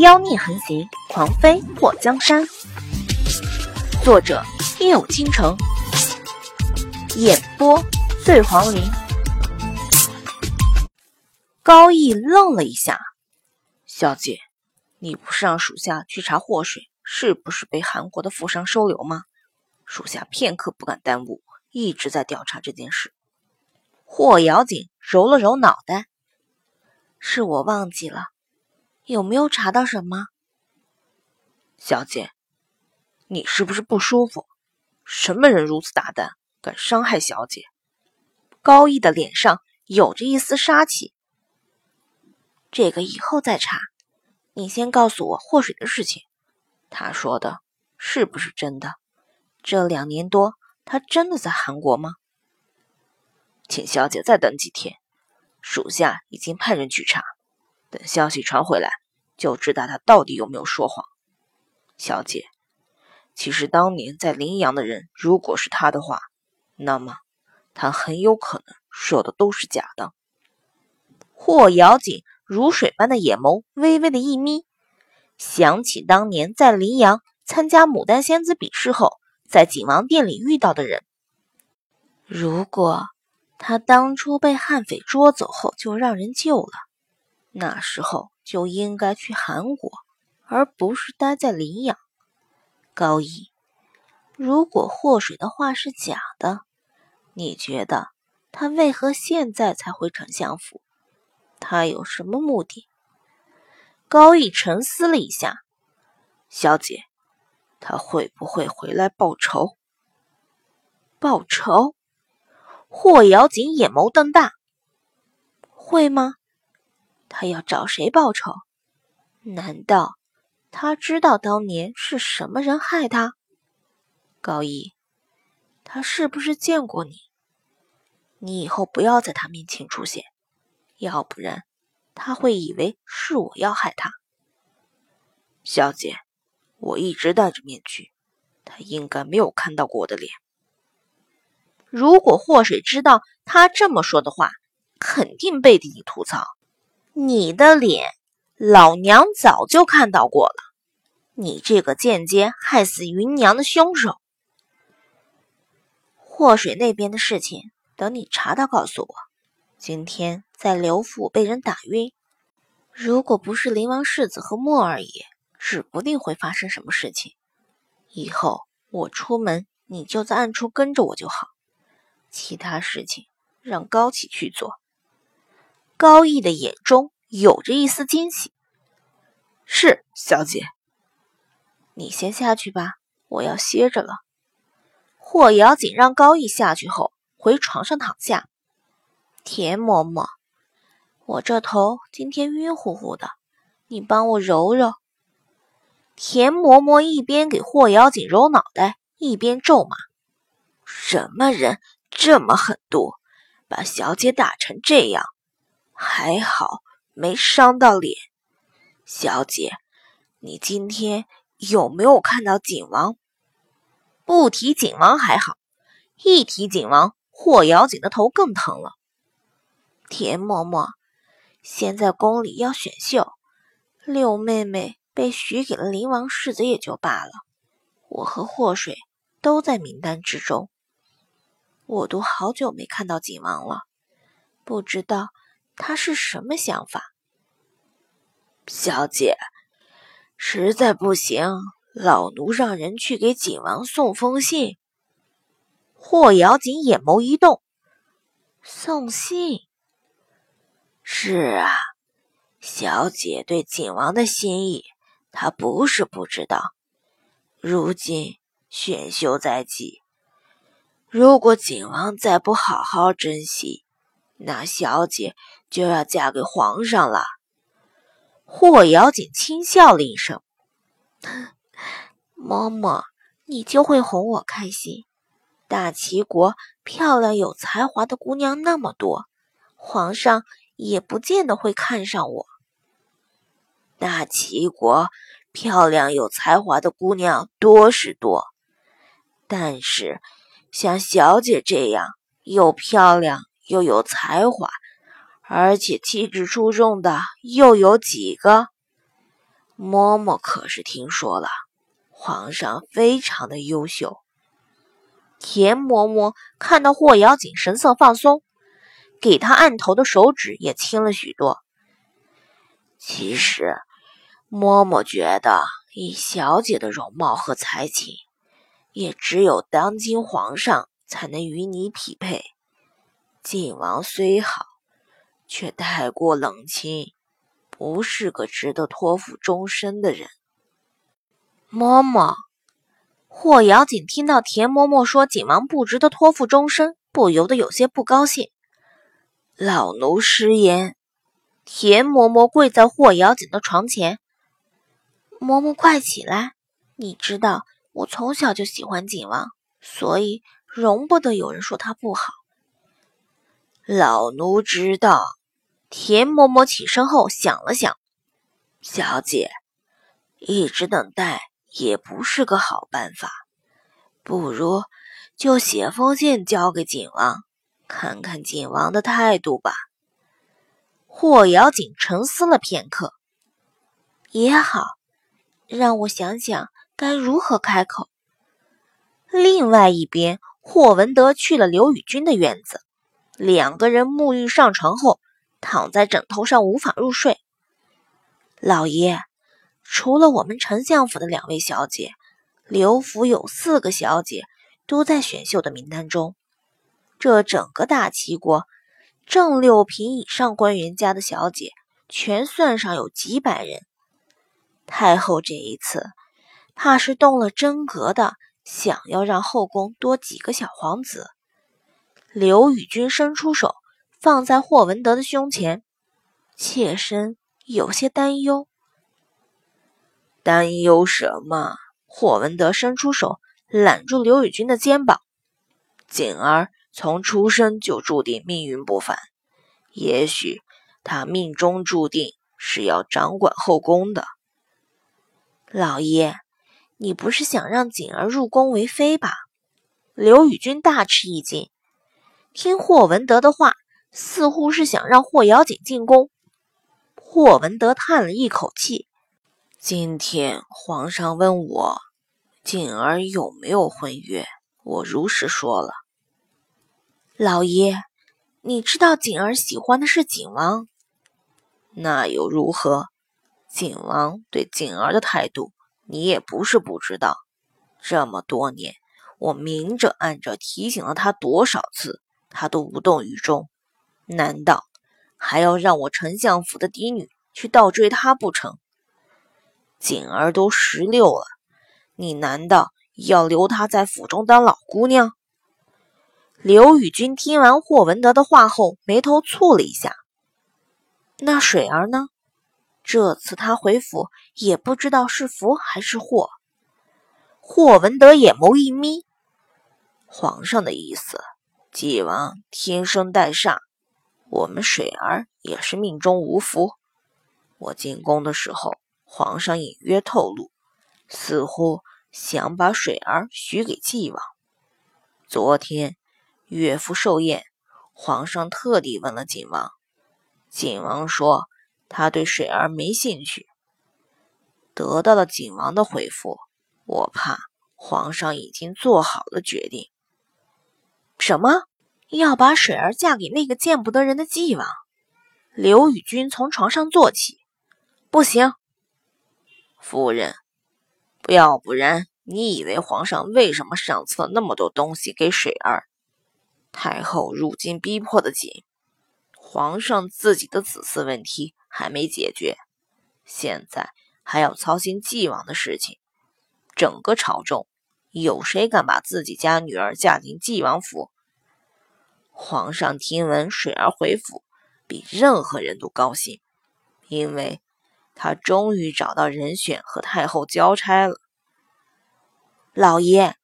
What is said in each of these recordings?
妖孽横行，狂妃破江山。作者：夜舞倾城，演播：醉黄林。高毅愣了一下：“小姐，你不是让属下去查祸水是不是被韩国的富商收留吗？属下片刻不敢耽误，一直在调查这件事。”霍瑶锦揉了揉脑袋：“是我忘记了。”有没有查到什么，小姐？你是不是不舒服？什么人如此大胆，敢伤害小姐？高毅的脸上有着一丝杀气。这个以后再查，你先告诉我祸水的事情。他说的是不是真的？这两年多，他真的在韩国吗？请小姐再等几天，属下已经派人去查。等消息传回来，就知道他到底有没有说谎。小姐，其实当年在林阳的人，如果是他的话，那么他很有可能说的都是假的。霍瑶锦如水般的眼眸微微的一眯，想起当年在林阳参加牡丹仙子比试后，在景王殿里遇到的人。如果他当初被悍匪捉走后就让人救了。那时候就应该去韩国，而不是待在临阳。高一，如果祸水的话是假的，你觉得他为何现在才回丞相府？他有什么目的？高毅沉思了一下，小姐，他会不会回来报仇？报仇？霍瑶锦眼眸瞪大，会吗？他要找谁报仇？难道他知道当年是什么人害他？高一，他是不是见过你？你以后不要在他面前出现，要不然他会以为是我要害他。小姐，我一直戴着面具，他应该没有看到过我的脸。如果祸水知道他这么说的话，肯定背地里吐槽。你的脸，老娘早就看到过了。你这个间接害死芸娘的凶手，祸水那边的事情，等你查到告诉我。今天在刘府被人打晕，如果不是灵王世子和莫二爷，指不定会发生什么事情。以后我出门，你就在暗处跟着我就好，其他事情让高启去做。高毅的眼中有着一丝惊喜。是小姐，你先下去吧，我要歇着了。霍瑶锦让高毅下去后，回床上躺下。田嬷嬷，我这头今天晕乎乎的，你帮我揉揉。田嬷嬷一边给霍瑶锦揉脑袋，一边咒骂：“什么人这么狠毒，把小姐打成这样？”还好没伤到脸，小姐，你今天有没有看到景王？不提景王还好，一提景王，霍瑶锦的头更疼了。田嬷嬷，现在宫里要选秀，六妹妹被许给了灵王世子也就罢了，我和祸水都在名单之中。我都好久没看到景王了，不知道。他是什么想法？小姐，实在不行，老奴让人去给景王送封信。霍瑶锦眼眸一动，送信。是啊，小姐对景王的心意，他不是不知道。如今选秀在即，如果景王再不好好珍惜，那小姐。就要嫁给皇上了。霍瑶锦轻笑了一声：“嬷嬷，你就会哄我开心。大齐国漂亮有才华的姑娘那么多，皇上也不见得会看上我。大齐国漂亮有才华的姑娘多是多，但是像小姐这样又漂亮又有才华。”而且气质出众的又有几个？嬷嬷可是听说了，皇上非常的优秀。田嬷嬷看到霍瑶锦神色放松，给他按头的手指也轻了许多。其实，嬷嬷觉得以小姐的容貌和才情，也只有当今皇上才能与你匹配。靖王虽好，却太过冷清，不是个值得托付终身的人。嬷嬷，霍瑶锦听到田嬷嬷说景王不值得托付终身，不由得有些不高兴。老奴失言。田嬷嬷跪在霍瑶锦的床前，嬷嬷快起来！你知道我从小就喜欢景王，所以容不得有人说他不好。老奴知道。田嬷嬷起身后想了想，小姐，一直等待也不是个好办法，不如就写封信交给景王，看看景王的态度吧。霍瑶锦沉思了片刻，也好，让我想想该如何开口。另外一边，霍文德去了刘宇君的院子。两个人沐浴上床后，躺在枕头上无法入睡。老爷，除了我们丞相府的两位小姐，刘府有四个小姐都在选秀的名单中。这整个大齐国，正六品以上官员家的小姐全算上有几百人。太后这一次，怕是动了真格的，想要让后宫多几个小皇子。刘宇君伸出手，放在霍文德的胸前，妾身有些担忧。担忧什么？霍文德伸出手揽住刘宇君的肩膀。锦儿从出生就注定命运不凡，也许她命中注定是要掌管后宫的。老爷，你不是想让锦儿入宫为妃吧？刘宇君大吃一惊。听霍文德的话，似乎是想让霍瑶锦进宫。霍文德叹了一口气：“今天皇上问我锦儿有没有婚约，我如实说了。老爷，你知道锦儿喜欢的是景王，那又如何？景王对锦儿的态度，你也不是不知道。这么多年，我明着暗着提醒了他多少次。”他都无动于衷，难道还要让我丞相府的嫡女去倒追他不成？锦儿都十六了，你难道要留她在府中当老姑娘？刘宇君听完霍文德的话后，眉头蹙了一下。那水儿呢？这次他回府也不知道是福还是祸。霍文德眼眸一眯，皇上的意思。纪王天生带煞，我们水儿也是命中无福。我进宫的时候，皇上隐约透露，似乎想把水儿许给纪王。昨天岳父寿宴，皇上特地问了景王，景王说他对水儿没兴趣。得到了景王的回复，我怕皇上已经做好了决定。什么？要把水儿嫁给那个见不得人的纪王？刘宇君从床上坐起，不行，夫人，要不然，你以为皇上为什么上册那么多东西给水儿？太后如今逼迫的紧，皇上自己的子嗣问题还没解决，现在还要操心纪王的事情，整个朝中。有谁敢把自己家女儿嫁进纪王府？皇上听闻水儿回府，比任何人都高兴，因为他终于找到人选和太后交差了。老爷，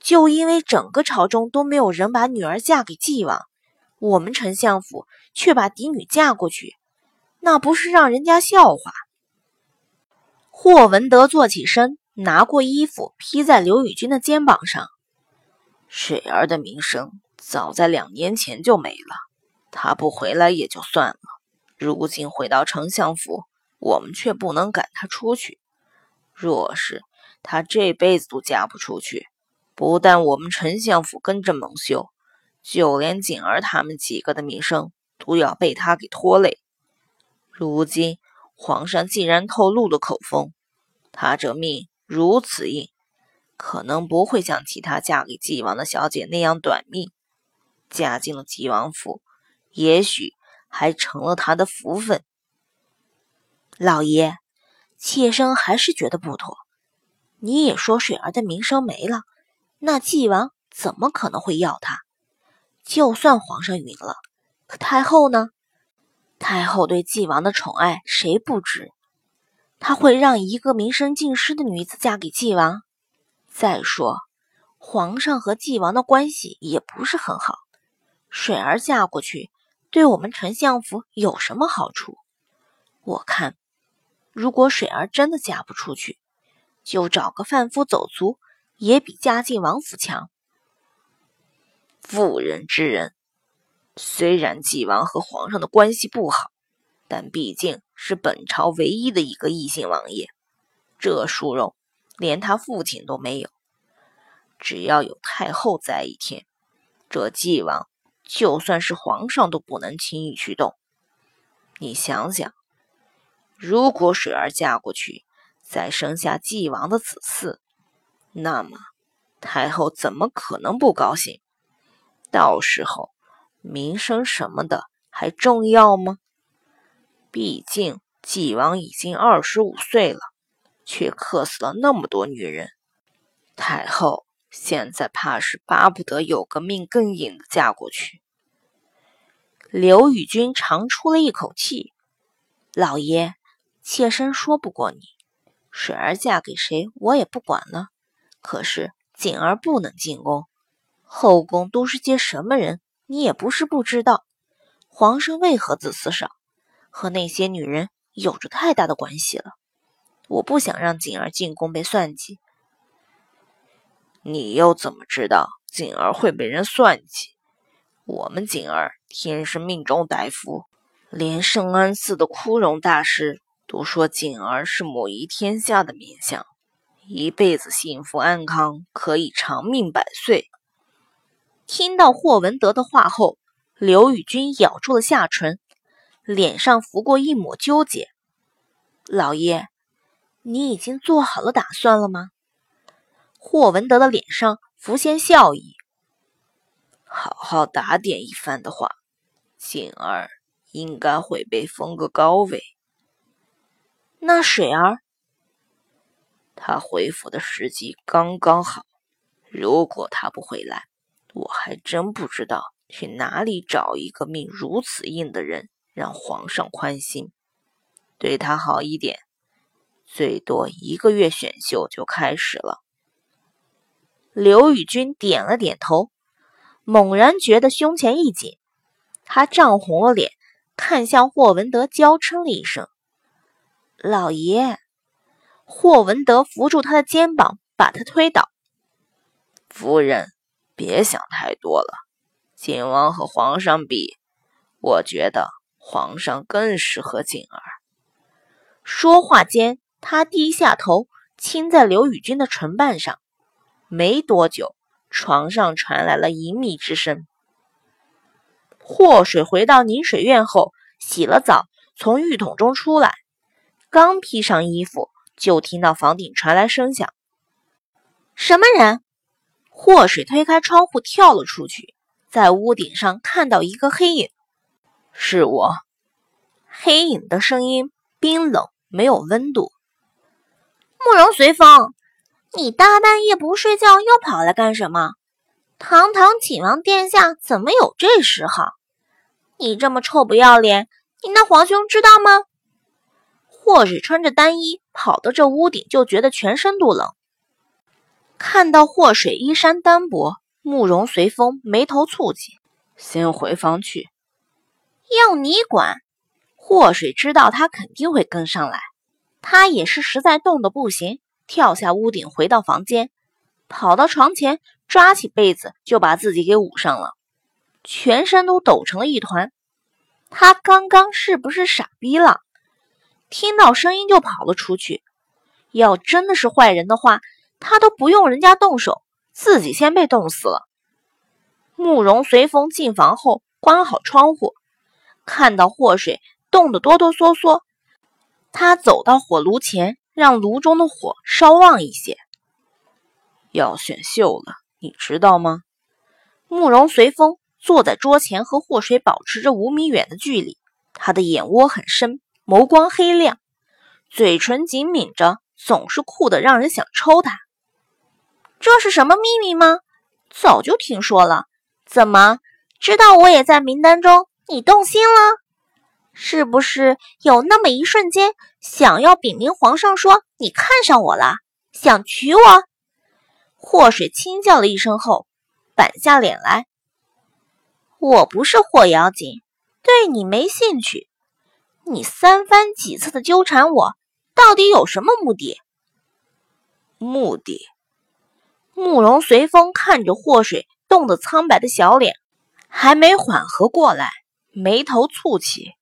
就因为整个朝中都没有人把女儿嫁给纪王，我们丞相府却把嫡女嫁过去，那不是让人家笑话？霍文德坐起身。拿过衣服披在刘宇君的肩膀上。水儿的名声早在两年前就没了，她不回来也就算了，如今回到丞相府，我们却不能赶他出去。若是他这辈子都嫁不出去，不但我们丞相府跟着蒙羞，就连锦儿他们几个的名声都要被他给拖累。如今皇上既然透露了口风，他这命如此硬，可能不会像其他嫁给纪王的小姐那样短命。嫁进了纪王府，也许还成了他的福分。老爷，妾身还是觉得不妥。你也说水儿的名声没了，那纪王怎么可能会要她？就算皇上允了，可太后呢？太后对纪王的宠爱谁不知？她会让一个名声尽失的女子嫁给纪王？再说，皇上和纪王的关系也不是很好。水儿嫁过去，对我们丞相府有什么好处？我看，如果水儿真的嫁不出去，就找个贩夫走卒，也比嫁进王府强。妇人之仁，虽然纪王和皇上的关系不好，但毕竟是本朝唯一的一个异姓王爷，这殊荣连他父亲都没有。只要有太后在一天，这纪王。就算是皇上都不能轻易去动。你想想，如果水儿嫁过去，再生下纪王的子嗣，那么太后怎么可能不高兴？到时候名声什么的还重要吗？毕竟纪王已经二十五岁了，却克死了那么多女人，太后。现在怕是巴不得有个命更硬的嫁过去。刘宇君长出了一口气：“老爷，妾身说不过你。水儿嫁给谁，我也不管了。可是锦儿不能进宫，后宫都是些什么人，你也不是不知道。皇上为何子嗣少，和那些女人有着太大的关系了。我不想让锦儿进宫被算计。”你又怎么知道锦儿会被人算计？我们锦儿天生命中带福，连圣安寺的枯荣大师都说锦儿是母仪天下的面相，一辈子幸福安康，可以长命百岁。听到霍文德的话后，刘宇君咬住了下唇，脸上浮过一抹纠结。老爷，你已经做好了打算了吗？霍文德的脸上浮现笑意。好好打点一番的话，锦儿应该会被封个高位。那水儿，他回府的时机刚刚好。如果他不回来，我还真不知道去哪里找一个命如此硬的人，让皇上宽心，对他好一点。最多一个月，选秀就开始了。刘宇君点了点头，猛然觉得胸前一紧，他涨红了脸，看向霍文德，娇嗔了一声：“老爷。”霍文德扶住他的肩膀，把他推倒：“夫人，别想太多了。景王和皇上比，我觉得皇上更适合景儿。”说话间，他低下头，亲在刘宇君的唇瓣上。没多久，床上传来了隐秘之声。祸水回到宁水院后，洗了澡，从浴桶中出来，刚披上衣服，就听到房顶传来声响。什么人？祸水推开窗户跳了出去，在屋顶上看到一个黑影。是我。黑影的声音冰冷，没有温度。慕容随风。你大半夜不睡觉又跑来干什么？堂堂景王殿下怎么有这嗜好？你这么臭不要脸，你那皇兄知道吗？祸水穿着单衣跑到这屋顶，就觉得全身都冷。看到祸水衣衫单薄，慕容随风眉头蹙紧，先回房去。要你管？祸水知道他肯定会跟上来，他也是实在冻得不行。跳下屋顶，回到房间，跑到床前，抓起被子就把自己给捂上了，全身都抖成了一团。他刚刚是不是傻逼了？听到声音就跑了出去。要真的是坏人的话，他都不用人家动手，自己先被冻死了。慕容随风进房后，关好窗户，看到祸水冻得哆哆嗦嗦，他走到火炉前，让炉中的火稍旺一些。要选秀了，你知道吗？慕容随风坐在桌前，和祸水保持着五米远的距离。他的眼窝很深，眸光黑亮，嘴唇紧抿着，总是酷的让人想抽他。这是什么秘密吗？早就听说了。怎么知道我也在名单中？你动心了？是不是有那么一瞬间想要禀明皇上说你看上我了，想娶我？祸水轻叫了一声后，板下脸来。我不是霍妖精，对你没兴趣。你三番几次的纠缠我，到底有什么目的？目的？慕容随风看着祸水。冻得苍白的小脸还没缓和过来，眉头蹙起，